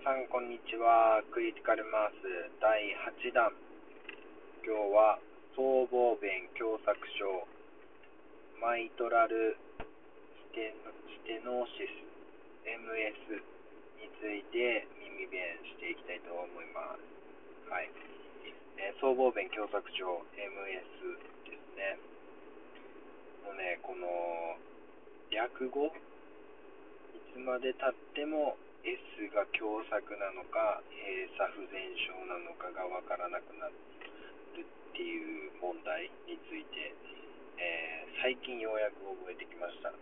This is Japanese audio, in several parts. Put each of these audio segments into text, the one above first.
さん、こんにちは。クリティカルマース第8弾。今日は、僧帽弁狭窄症、マイトラルステステノーシス、MS について耳弁していきたいと思います。はい。えー、僧帽弁狭窄症、MS ですね。もうね、この、略語いつまでたっても S が狭窄なのか閉鎖不全症なのかが分からなくなるっていう問題について、えー、最近ようやく覚えてきました。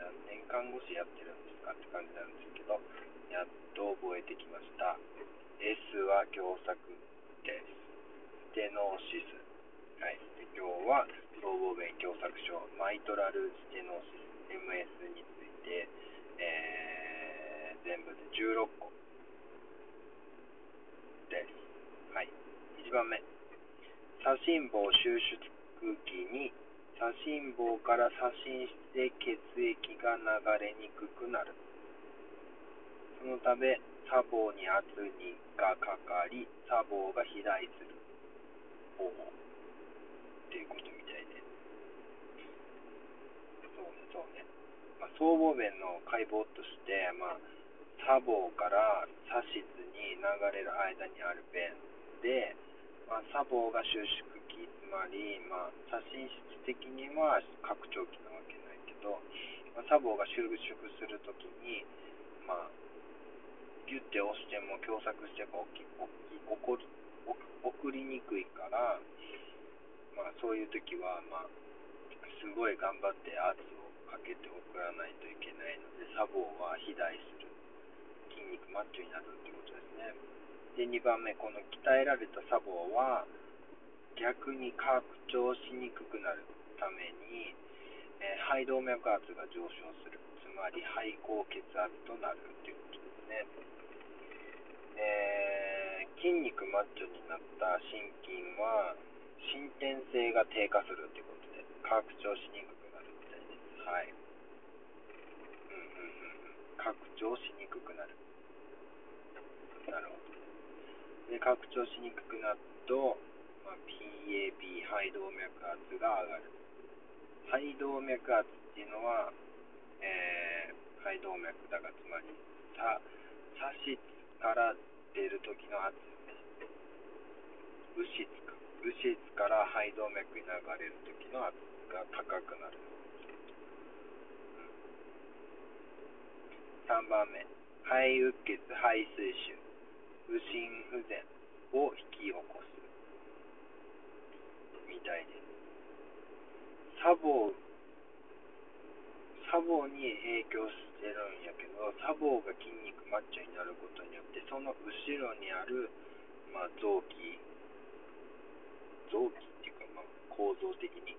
何年看護師やってるんですかって感じなんですけどやっと覚えてきました。S は狭窄です。ステノーシス。はい、で今日は僧帽弁狭窄症。マイトラルステノーシス。MS について、えー全部で16個です。はい。1番目。左心房収縮期に左心房から左心室で血液が流れにくくなる。そのため、左房に圧にがかかり、左房が肥大する。方法っていうことみたいで。そうね、そうね。まあ、僧帽弁の解剖として、まあ、砂防から砂質に流れる間にある弁で、まあ、砂防が収縮期つまり、まあ、左心室的には拡張期なわけないけど、まあ、砂防が収縮するときに、まあ、ギュッて押しても狭窄しても起き起こり送りにくいから、まあ、そういう時は、まあ、すごい頑張って圧をかけて送らないといけないので砂防は肥大する。マッチョになるってことですね。で、2番目、この鍛えられた砂防は逆に拡張しにくくなるために、えー、肺動脈圧が上昇する。つまり肺高血圧となるということですね。えー、筋肉マッチョになった心筋は伸展性が低下するということで拡張しにくくなるみたいです。はい。うんうんうん。拡張しにくくなる。なるほど。で、拡張しにくくなると、まあ、PAB、肺動脈圧が上がる。肺動脈圧っていうのは、えー、肺動脈だが、つまり、左左室から出る時の圧右室か。右室から肺動脈に流れる時の圧が高くなる。3番目、肺うっ血、肺水腫。右心不全を引き起こすみたいです。サボサボに影響してるんやけど、サボが筋肉マッチョになることによって、その後ろにある、まあ、臓器、臓器っていうか、まあ、構造的に、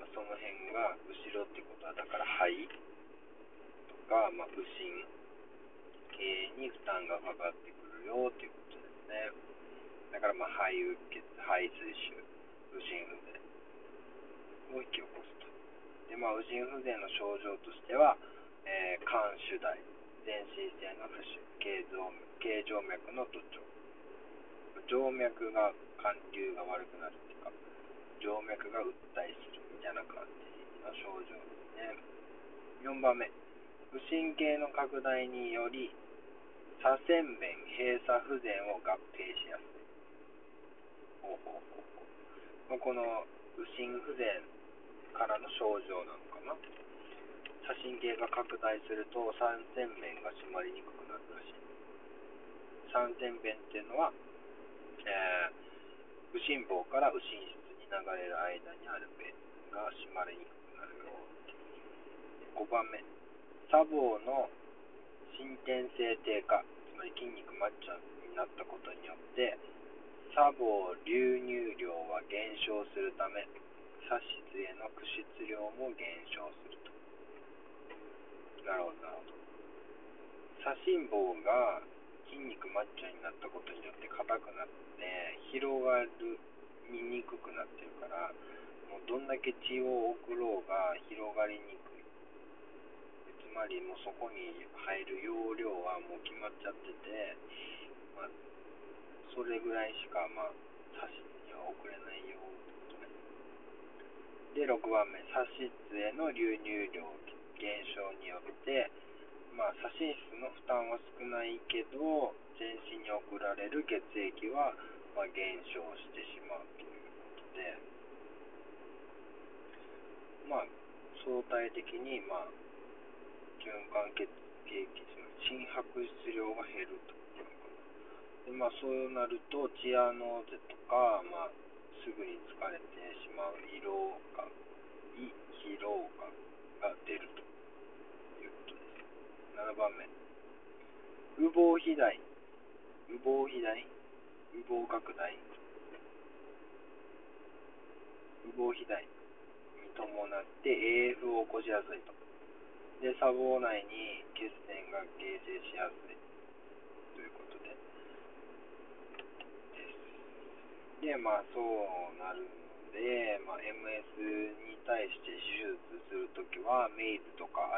まあ、その辺が後ろってことは、だから肺とか、まあ、右心系に負担がかかってくる。よっていうことですね。だからまあ肺うっ血、肺水腫、右心不全を引き起こすと。で、まあ、右心不全の症状としては、えー、肝主大、全身性の浮腫、頸動頸静脈の土調、静脈が寒流が悪くなるっていうか、静脈が鬱滞するみたいな感じの症状ですね。4番目、右心系の拡大により左線面閉鎖不全を合併しやすい。ほうほうほうこの右心不全からの症状なのかな？左心系が拡大すると三線面が締まりにくくなるらしい。三線弁っていうのは、えー、右心房から右心室に流れる間にある弁が締まりにくくなるよ。5番目、左房の伸展性低下、まり筋肉マッチョになったことによって、砂防流入量は減少するため、左室への駆出量も減少すると。なるほど、なるほど。左心房が筋肉マッチョになったことによって硬くなって、広がる見にくくなってるから、もうどんだけ血を送ろうが広がりにくい。まりもうそこに入る容量はもう決まっちゃってて、まあ、それぐらいしか、まあ、差しには送れないよってことね。で、6番目、差し室への流入量減少によって、まあ、左心室の負担は少ないけど、全身に送られる血液は、まあ、減少してしまうということで、まあ、相対的に、まあ、循環血液の、心拍質量が減るというのかな。で、まあ、そうなると、チアノーゼとか、まあ、すぐに疲れてしまう疲労感、疲労感が出ると。7番目。羽房肥大。羽房肥大？羽房拡大？羽房肥大に伴って AF を起こしやすいと。で、砂防内に血栓が形成しやすいということで。です。で、まあそうなるので、まあ、MS に対して手術するときは、メイズとか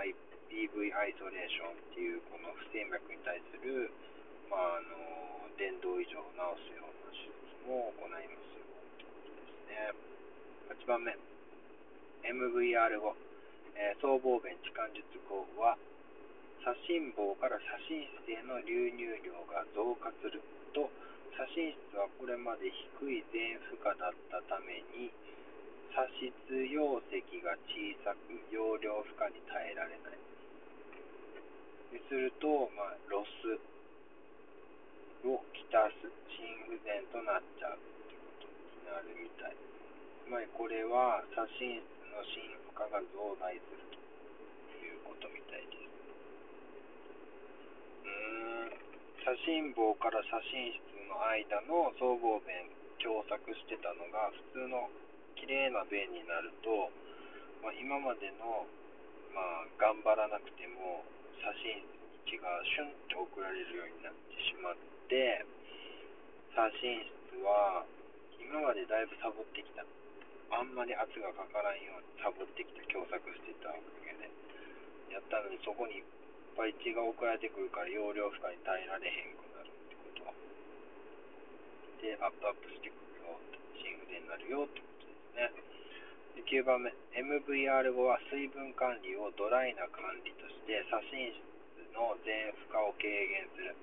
PV アイソレーションっていうこの不整脈に対する、まあ、あの電動異常を治すような手術も行いますよということですね。8番目 MVR5、えー、僧帽弁置換術後は左心房から左心室への流入量が増加すると左心室はこれまで低い全負荷だったために左室容積が小さく容量負荷に耐えられないすると、まあ、ロスをきたす、心不全となっちゃうってことになるみたい。つまりこれは左心室の心負荷が増大するということみたいです。うーん、左心房から左心室の間の僧帽弁狭窄してたのが普通の綺麗な弁になると、まあ、今までの、まあ、頑張らなくても写真値がシュンと送られるようになってしまって写真室は今までだいぶサボってきたあんまり圧がかからんようにサボってきた狭窄してたおかげでやったのにそこにいっぱい血が送られてくるから容量負荷に耐えられへんくなるってことでアップアップしてくるよ心不全になるよってことですね。9番目。MVR5 は水分管理をドライな管理として左心室の全負荷を軽減する、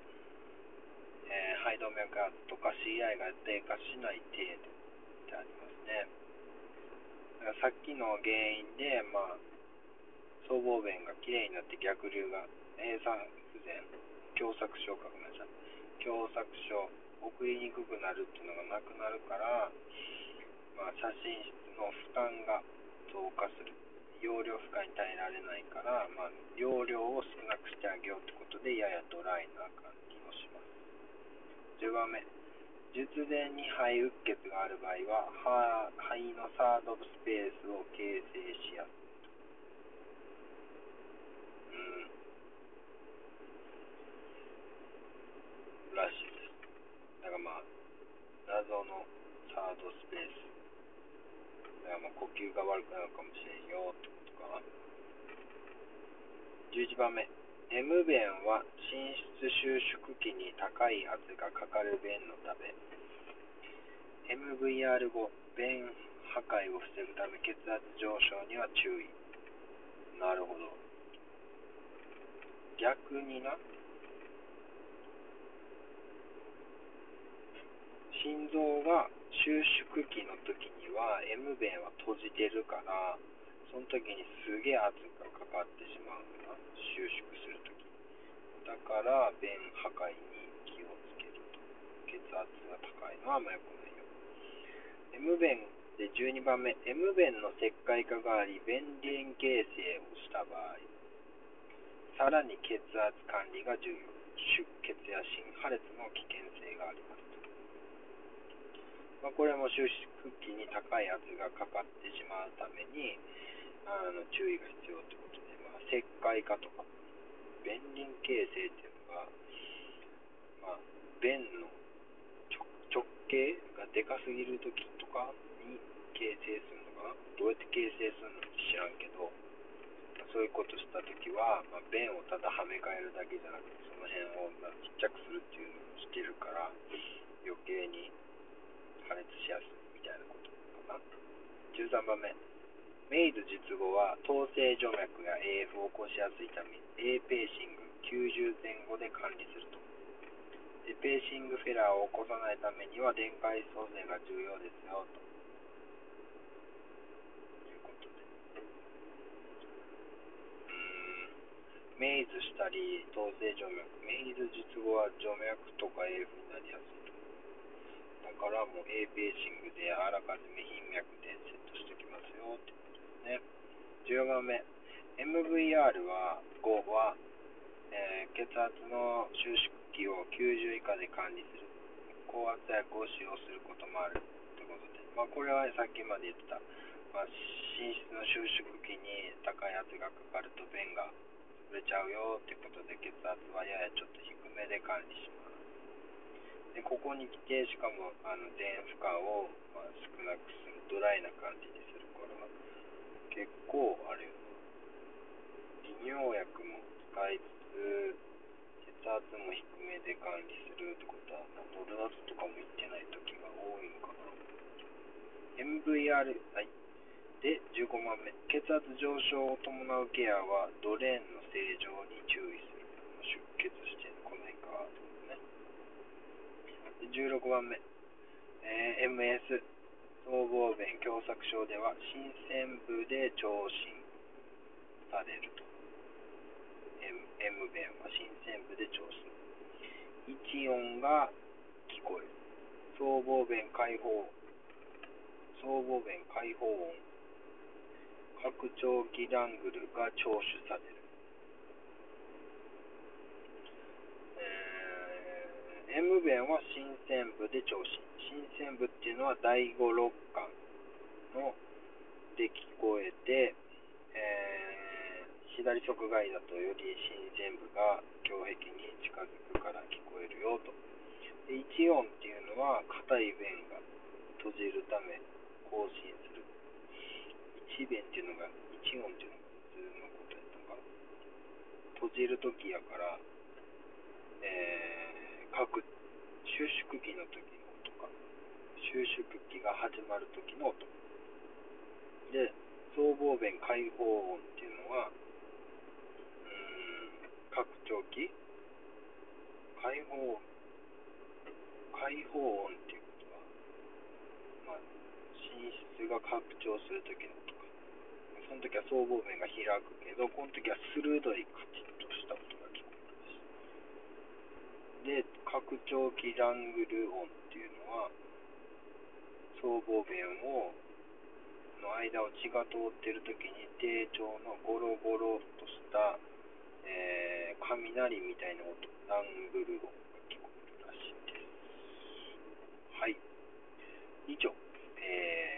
えー、肺動脈圧とか CI が低下しない程度ってありますね。だからさっきの原因で、まあ、僧帽弁がきれいになって逆流が閉鎖不全、狭窄症かごめんなさい。狭窄症、送りにくくなるっていうのがなくなるから、まあ、写真室の負担が増加する。容量負荷に耐えられないから、まあ、容量を少なくしてあげようってことで、ややドライな感じをします。10番目。術前に肺うっ血がある場合は、肺のサードスペースを形成しやすい。うん。らしいです。だからまあ、謎のサードスペース。だからまあ呼吸が悪くなるかもしれんよってことか11番目 M 弁は心室収縮期に高い圧がかかる弁のため MVR 後弁破壊を防ぐため血圧上昇には注意。なるほど。逆にな。心臓が収縮期の時には M 弁は閉じてるからその時にすげえ圧がかかってしまうのが収縮する時。だから弁破壊に気をつけると。血圧が高いのはあんま良くないよ。M 弁で12番目。M 弁の石灰化があり弁輪形成をした場合。さらに血圧管理が重要。出血や心破裂の危険性があります。まあ、これも収縮期に高い圧がかかってしまうために、あの注意が必要ということで、まあ、石灰化とか、弁輪形成っていうのが、まあ、弁の直径がでかすぎるときとかに形成するのかな？どうやって形成するのか知らんけど、そういうことしたときは、まあ、便をただはめ替えるだけじゃなくて、その辺をまあちっちゃくするっていうのをしてるから、余計に破裂しやすいみたいなことかな。13番目。メイズ術後は、統制除脈や AF を起こしやすいため、A ペーシング90前後で管理すると。でペーシングフェラーを起こさないためには、電解創生が重要ですよと。メイズしたり、統制静脈、メイズ術後は静脈とか AF になりやすいと。からもう A ペーシングであらかじめ頻脈でセットしておきますよってことですね。14番目、MVR は5は、えー、血圧の収縮器を90以下で管理する。高圧薬を使用することもある。ということで、まあ、これはさっきまで言ってた、まあ、寝室の収縮器に高い圧がかかると便がれちゃうよってことで血圧はややちょっと低めで管理します。でここに来てしかもあの電負荷を、まあ、少なくするドライな感じにするから結構あれよ利尿薬も使いつつ血圧も低めで管理するってことはノルナスとかも行ってない時が多いのかな MVR はい。で15番目。血圧上昇を伴うケアはドレーンの正常に注意する出血してこの辺かってことねで16番目、えー、MS 僧帽弁狭窄症では新鮮部で聴診されると。M, M 弁は新鮮部で聴診一音が聞こえる。僧帽弁解放僧帽弁解放音。拡張器ラングルが聴取される。M 弁は新鮮部で聴診。新鮮部っていうのは第5六感ので聞こえて、えー、左側外だとより新鮮部が胸壁に近づくから聞こえるよと。で1音っていうのは硬い弁が閉じるため更新する。一弁っていうのが、一音っていうのが普通のことやったか閉じるときやから、えー、各収縮期の時の音か、収縮期が始まる時の音。で、僧帽弁開放音っていうのは、うん、拡張器開放音、開放音っていうことは、まあ、寝室が拡張する時の音かその時は僧帽面が開くけど、この時は鋭いカチッとした音が聞こえます。で、拡張器ラングル音っていうのは、僧帽弁をの間を血が通ってる時に低調のゴロゴロとした、えー、雷みたいな音、ラングル音が聞こえるらしいです。はい。以上、えー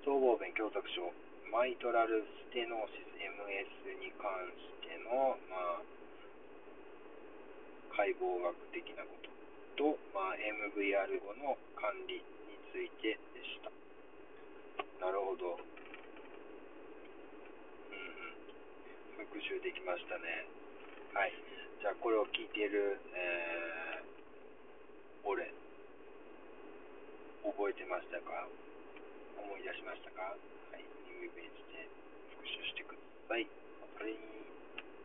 総合弁狭窄症、マイトラルステノーシス MS に関しての、まあ、解剖学的なことと、まあ、MVR 後の管理についてでした。なるほど。うんうん。復習できましたね。はい。じゃあ、これを聞いている、えー、俺、覚えてましたか？思い出しましたか？はい、ニューイメージで復習してください。